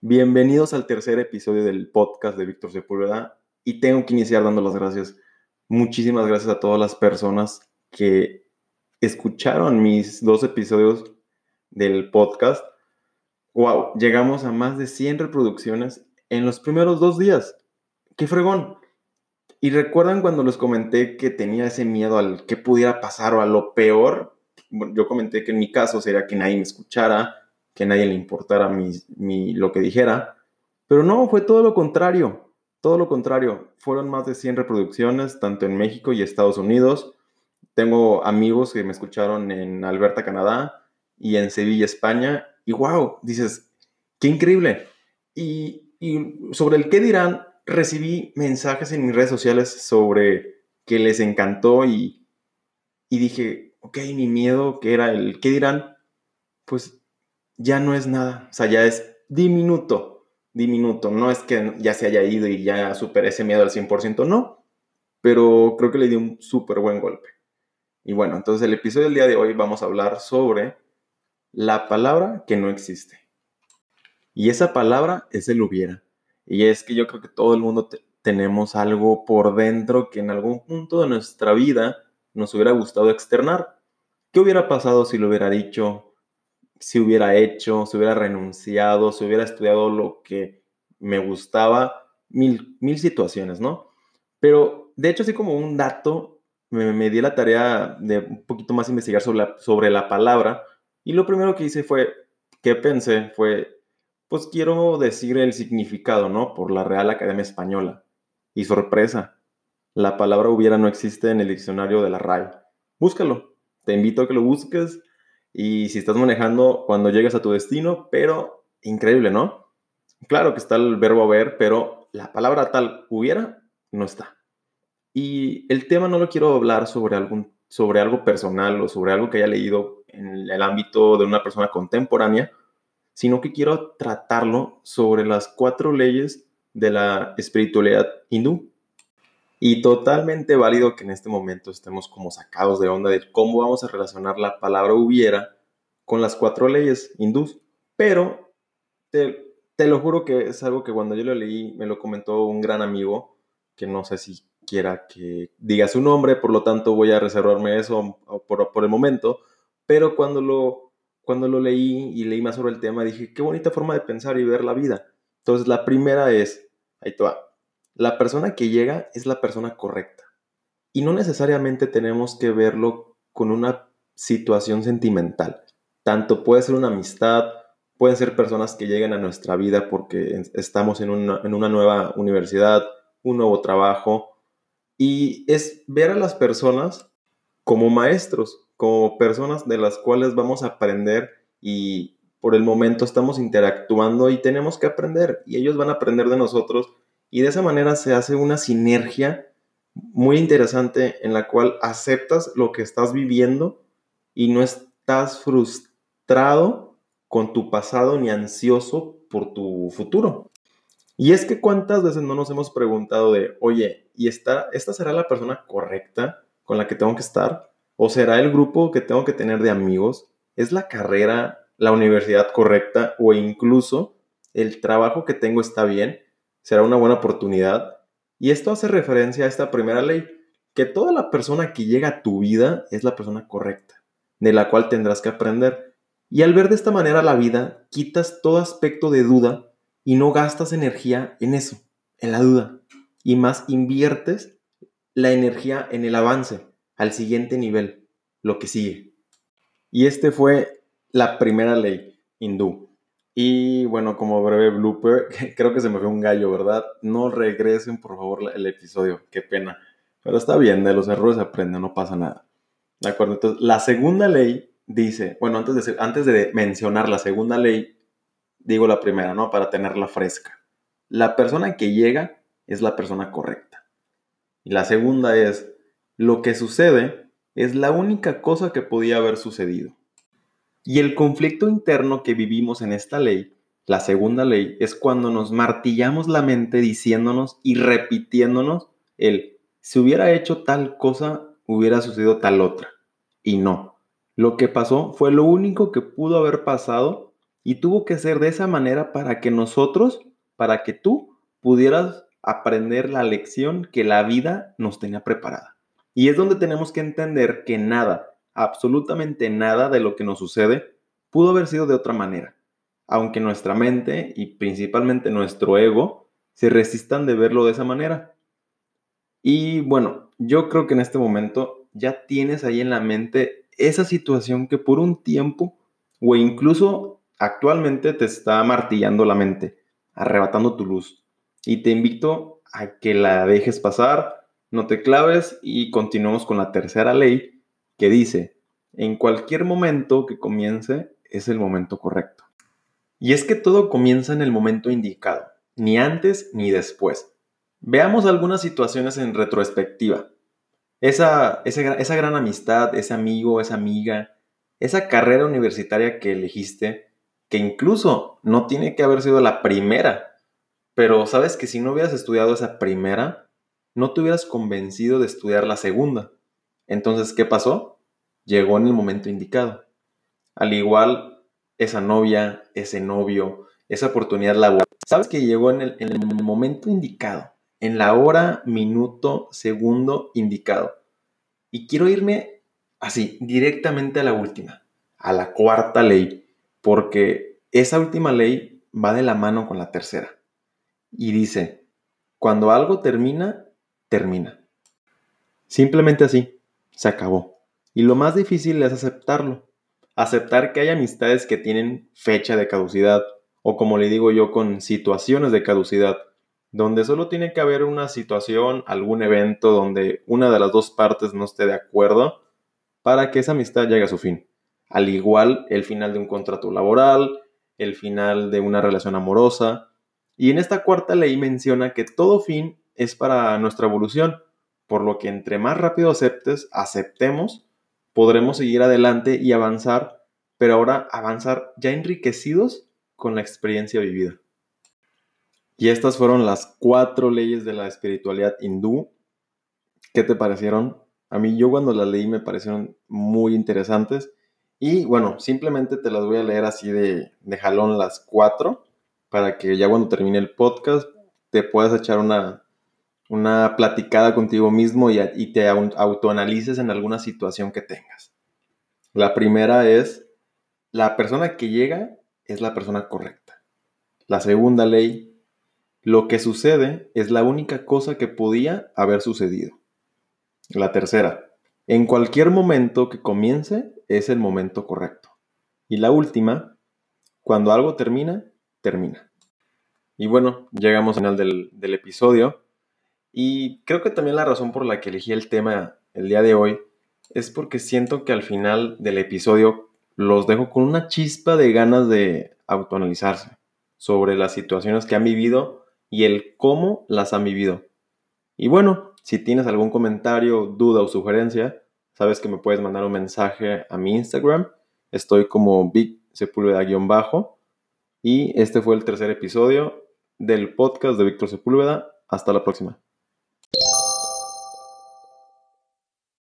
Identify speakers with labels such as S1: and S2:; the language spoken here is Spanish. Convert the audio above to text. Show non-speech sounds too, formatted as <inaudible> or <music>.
S1: Bienvenidos al tercer episodio del podcast de Víctor Sepúlveda y tengo que iniciar dando las gracias. Muchísimas gracias a todas las personas que escucharon mis dos episodios del podcast. Wow, llegamos a más de 100 reproducciones en los primeros dos días. ¡Qué fregón! Y recuerdan cuando les comenté que tenía ese miedo al que pudiera pasar o a lo peor. yo comenté que en mi caso sería que nadie me escuchara, que nadie le importara mi, lo que dijera. Pero no, fue todo lo contrario. Todo lo contrario. Fueron más de 100 reproducciones, tanto en México y Estados Unidos. Tengo amigos que me escucharon en Alberta, Canadá y en Sevilla, España. Y wow, dices, qué increíble. Y, sobre el qué dirán, recibí mensajes en mis redes sociales sobre que les encantó y, dije, ok, mi miedo, que era el qué dirán, pues ya no es nada. O sea, ya es diminuto, diminuto. No es que ya se haya ido y ya superé ese miedo al 100%, no. Pero creo que le dio un súper buen golpe. Y bueno, entonces el episodio del día de hoy vamos a hablar sobre la palabra que no existe. Y esa palabra es el hubiera. Y es que yo creo que todo el mundo tenemos algo por dentro que en algún punto de nuestra vida nos hubiera gustado externar. ¿Qué hubiera pasado si lo hubiera dicho? Si hubiera hecho, si hubiera renunciado, si hubiera estudiado lo que me gustaba, mil, mil situaciones, ¿no? Pero de hecho, así como un dato, me, di la tarea de un poquito más investigar sobre la, sobre la palabra y lo primero que hice fue, que pensé fue, pues quiero decir el significado, ¿no? Por la Real Academia Española. Y sorpresa, la palabra hubiera no existe en el diccionario de la RAE. Búscalo, te invito a que lo busques y si estás manejando cuando llegues a tu destino, pero increíble, ¿no? Claro que está el verbo haber, pero la palabra tal hubiera no está. Y el tema no lo quiero hablar sobre, algún, sobre algo personal o sobre algo que haya leído en el ámbito de una persona contemporánea, sino que quiero tratarlo sobre las cuatro leyes de la espiritualidad hindú. Y totalmente válido que en este momento estemos como sacados de onda de cómo vamos a relacionar la palabra hubiera con las cuatro leyes hindús. Pero te, te lo juro que es algo que cuando yo lo leí me lo comentó un gran amigo, que no sé si quiera que diga su nombre, por lo tanto voy a reservarme eso por, por el momento, pero cuando lo, cuando lo leí y leí más sobre el tema, dije, qué bonita forma de pensar y ver la vida. Entonces, la primera es, ahí te la persona que llega es la persona correcta. Y no necesariamente tenemos que verlo con una situación sentimental. Tanto puede ser una amistad, pueden ser personas que lleguen a nuestra vida porque estamos en una, en una nueva universidad, un nuevo trabajo, y es ver a las personas como maestros, como personas de las cuales vamos a aprender y por el momento estamos interactuando y tenemos que aprender y ellos van a aprender de nosotros y de esa manera se hace una sinergia muy interesante en la cual aceptas lo que estás viviendo y no estás frustrado con tu pasado ni ansioso por tu futuro. Y es que cuántas veces no nos hemos preguntado de, oye, ¿y esta, esta será la persona correcta con la que tengo que estar? ¿O será el grupo que tengo que tener de amigos? ¿Es la carrera, la universidad correcta? ¿O incluso el trabajo que tengo está bien? ¿Será una buena oportunidad? Y esto hace referencia a esta primera ley, que toda la persona que llega a tu vida es la persona correcta, de la cual tendrás que aprender. Y al ver de esta manera la vida, quitas todo aspecto de duda y no gastas energía en eso, en la duda, y más inviertes la energía en el avance, al siguiente nivel, lo que sigue. Y este fue la primera ley hindú. Y bueno, como breve blooper, <laughs> creo que se me fue un gallo, ¿verdad? No regresen por favor el episodio, qué pena. Pero está bien, de los errores se aprende, no pasa nada. ¿De acuerdo? Entonces, la segunda ley dice, bueno, antes de, antes de mencionar la segunda ley, digo la primera, ¿no? Para tenerla fresca. La persona que llega es la persona correcta. Y la segunda es, lo que sucede es la única cosa que podía haber sucedido. Y el conflicto interno que vivimos en esta ley, la segunda ley, es cuando nos martillamos la mente diciéndonos y repitiéndonos el si hubiera hecho tal cosa, hubiera sucedido tal otra. Y no. Lo que pasó fue lo único que pudo haber pasado y tuvo que ser de esa manera para que nosotros, para que tú pudieras aprender la lección que la vida nos tenía preparada. Y es donde tenemos que entender que nada, absolutamente nada de lo que nos sucede pudo haber sido de otra manera, aunque nuestra mente y principalmente nuestro ego se resistan de verlo de esa manera. Y bueno, yo creo que en este momento ya tienes ahí en la mente esa situación que por un tiempo o incluso actualmente te está martillando la mente, arrebatando tu luz. Y te invito a que la dejes pasar, no te claves y continuemos con la tercera ley que dice, en cualquier momento que comience es el momento correcto. Y es que todo comienza en el momento indicado, ni antes ni después. Veamos algunas situaciones en retrospectiva. Esa, esa, gran amistad, ese amigo, esa amiga, esa carrera universitaria que elegiste, que incluso no tiene que haber sido la primera, pero sabes que si no hubieras estudiado esa primera, no te hubieras convencido de estudiar la segunda. Entonces, ¿qué pasó? Llegó en el momento indicado. Al igual, esa novia, ese novio, esa oportunidad laboral, sabes que llegó en el, en el momento indicado en la hora, minuto, segundo indicado. Y quiero irme así, directamente a la última, a la cuarta ley, porque esa última ley va de la mano con la tercera. Y dice, cuando algo termina, termina. Simplemente así, se acabó. Y lo más difícil es aceptarlo. Aceptar que hay amistades que tienen fecha de caducidad, o como le digo yo, con situaciones de caducidad donde solo tiene que haber una situación, algún evento donde una de las dos partes no esté de acuerdo para que esa amistad llegue a su fin. Al igual el final de un contrato laboral, el final de una relación amorosa. Y en esta cuarta ley menciona que todo fin es para nuestra evolución, por lo que entre más rápido aceptes, aceptemos, podremos seguir adelante y avanzar, pero ahora avanzar ya enriquecidos con la experiencia vivida. Y estas fueron las cuatro leyes de la espiritualidad hindú. ¿Qué te parecieron? A mí yo cuando las leí me parecieron muy interesantes. Y bueno, simplemente te las voy a leer así de, jalón las cuatro para que ya cuando termine el podcast te puedas echar una, una platicada contigo mismo y, te autoanalices en alguna situación que tengas. La primera es, la persona que llega es la persona correcta. La segunda ley lo que sucede es la única cosa que podía haber sucedido. La tercera, en cualquier momento que comience es el momento correcto. Y la última, cuando algo termina, termina. Y bueno, llegamos al final del episodio. Y creo que también la razón por la que elegí el tema el día de hoy es porque siento que al final del episodio los dejo con una chispa de ganas de autoanalizarse sobre las situaciones que han vivido y el cómo las han vivido. Y bueno, si tienes algún comentario, duda o sugerencia, sabes que me puedes mandar un mensaje a mi Instagram. Estoy como Big Sepúlveda-bajo. Y este fue el tercer episodio del podcast de Víctor Sepúlveda. Hasta la próxima.